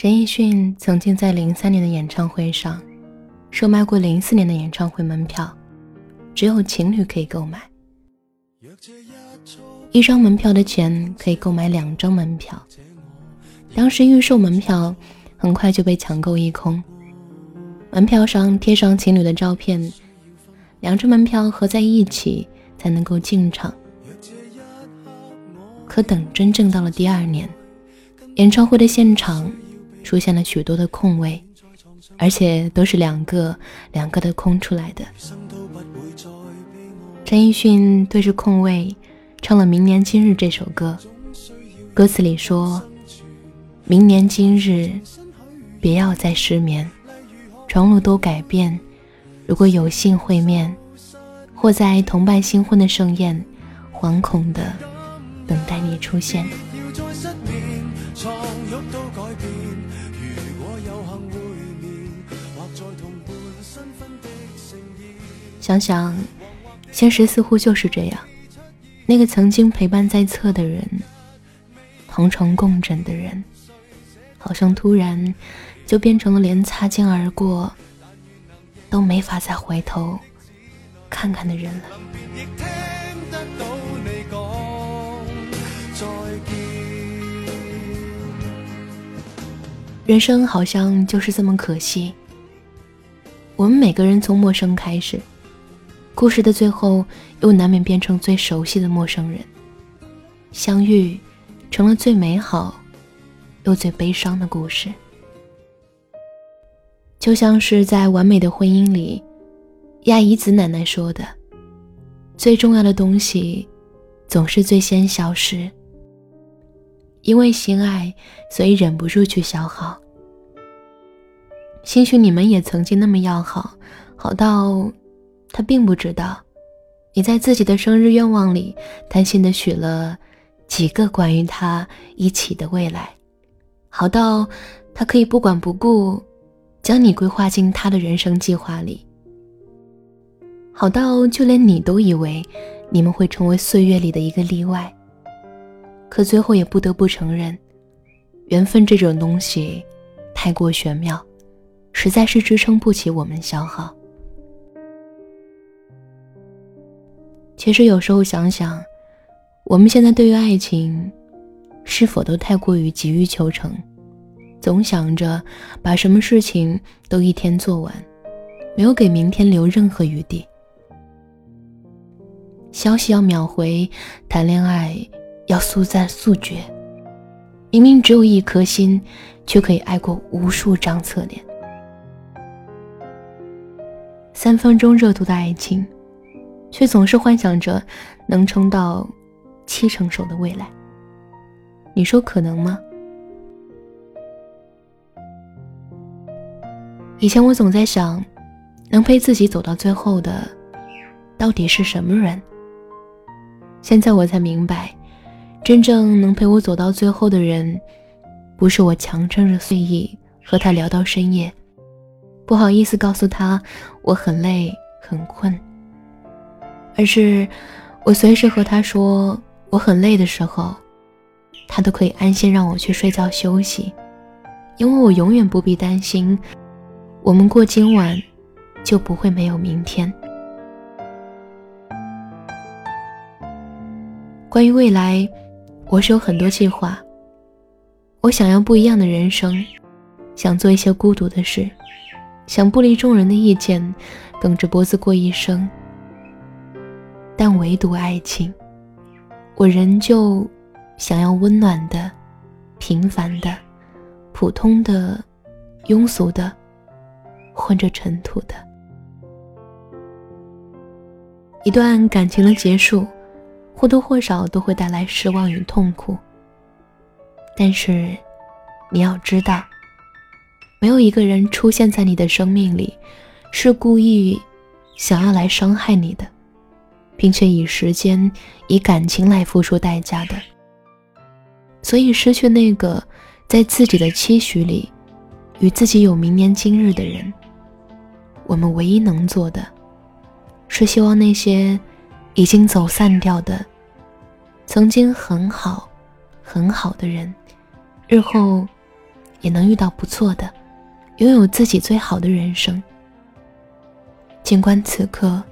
陈奕迅曾经在零三年的演唱会上售卖过零四年的演唱会门票，只有情侣可以购买。一张门票的钱可以购买两张门票，当时预售门票很快就被抢购一空。门票上贴上情侣的照片，两张门票合在一起才能够进场。可等真正到了第二年，演唱会的现场。出现了许多的空位，而且都是两个两个的空出来的。陈奕迅对着空位唱了《明年今日》这首歌，歌词里说：“明年今日，别要再失眠，床路都改变。如果有幸会面，或在同伴新婚的盛宴，惶恐的等待你出现。”想想，现实似乎就是这样。那个曾经陪伴在侧的人，同床共枕的人，好像突然就变成了连擦肩而过都没法再回头看看的人了。人生好像就是这么可惜。我们每个人从陌生开始。故事的最后，又难免变成最熟悉的陌生人。相遇，成了最美好，又最悲伤的故事。就像是在完美的婚姻里，亚姨子奶奶说的：“最重要的东西，总是最先消失。因为心爱，所以忍不住去消耗。兴许你们也曾经那么要好，好到……”他并不知道，你在自己的生日愿望里贪心的许了几个关于他一起的未来，好到他可以不管不顾，将你规划进他的人生计划里，好到就连你都以为你们会成为岁月里的一个例外，可最后也不得不承认，缘分这种东西太过玄妙，实在是支撑不起我们消耗。其实有时候想想，我们现在对于爱情，是否都太过于急于求成，总想着把什么事情都一天做完，没有给明天留任何余地。消息要秒回，谈恋爱要速战速决，明明只有一颗心，却可以爱过无数张侧脸。三分钟热度的爱情。却总是幻想着能撑到七成熟的未来。你说可能吗？以前我总在想，能陪自己走到最后的，到底是什么人？现在我才明白，真正能陪我走到最后的人，不是我强撑着睡意和他聊到深夜，不好意思告诉他我很累很困。而是，我随时和他说我很累的时候，他都可以安心让我去睡觉休息，因为我永远不必担心，我们过今晚就不会没有明天。关于未来，我是有很多计划。我想要不一样的人生，想做一些孤独的事，想不离众人的意见，梗着脖子过一生。但唯独爱情，我仍旧想要温暖的、平凡的、普通的、庸俗的，混着尘土的。一段感情的结束，或多或少都会带来失望与痛苦。但是，你要知道，没有一个人出现在你的生命里，是故意想要来伤害你的。并且以时间、以感情来付出代价的，所以失去那个在自己的期许里与自己有明年今日的人，我们唯一能做的，是希望那些已经走散掉的、曾经很好、很好的人，日后也能遇到不错的，拥有自己最好的人生。尽管此刻，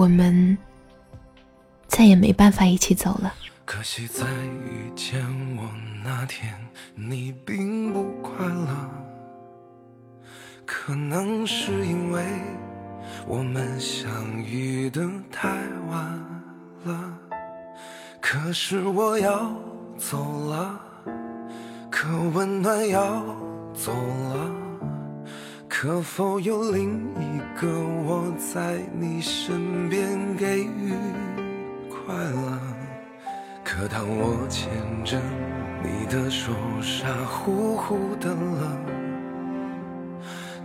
我们再也没办法一起走了。可惜在遇见我那天，你并不快乐。可能是因为我们相遇的太晚了。可是我要走了，可温暖要走了。可否有另一个我在你身边给予快乐？可当我牵着你的手，傻乎乎的了，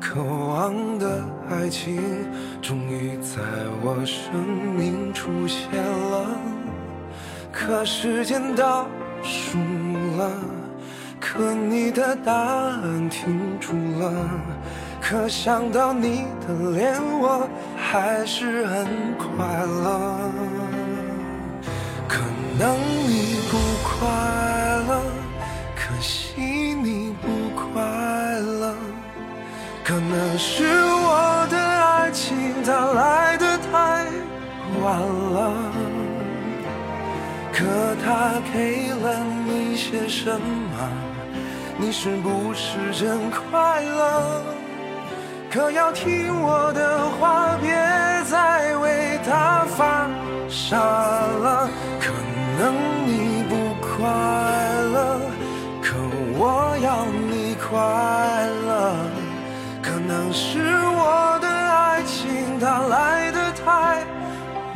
渴望的爱情终于在我生命出现了。可时间倒数了，可你的答案停住了。可想到你的脸，我还是很快乐。可能你不快乐，可惜你不快乐。可能是我的爱情它来的太晚了。可它给了你些什么？你是不是真快乐？可要听我的话，别再为他犯傻了。可能你不快乐，可我要你快乐。可能是我的爱情它来的太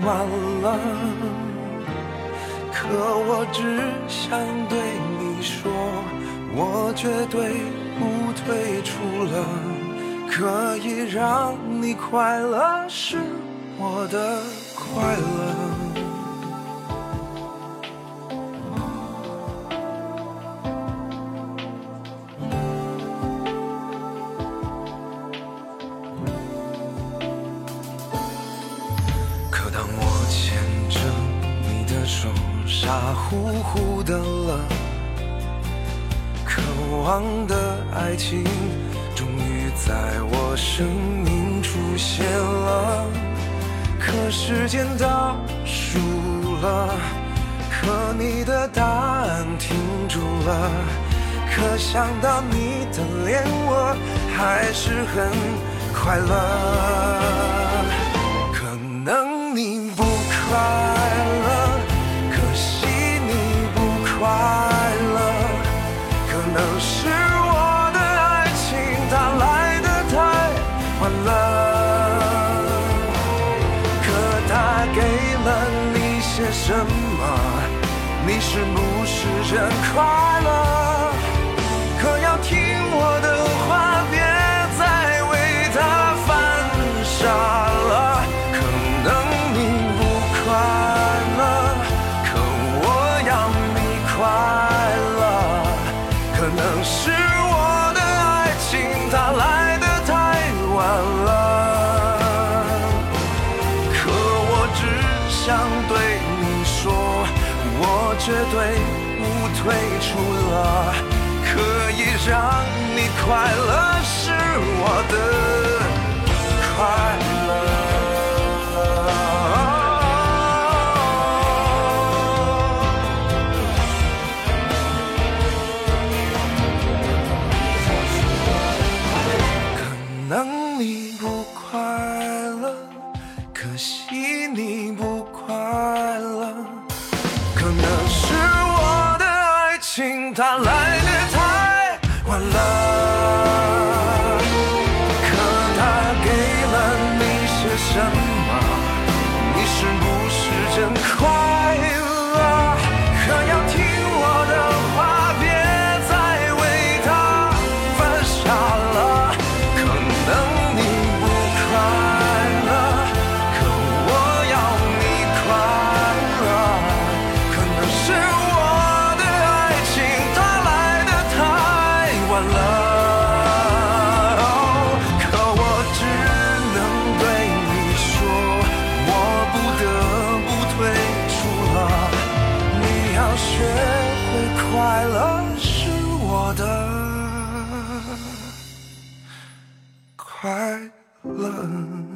晚了，可我只想对你说，我绝对不退出了。可以让你快乐是我的快乐。可当我牵着你的手，傻乎乎的了，渴望的爱情。终于在我生命出现了，可时间倒数了，可你的答案停住了，可想到你的脸，我还是很快乐。可能你不给了你些什么？你是不是真快乐？快乐是我的 love.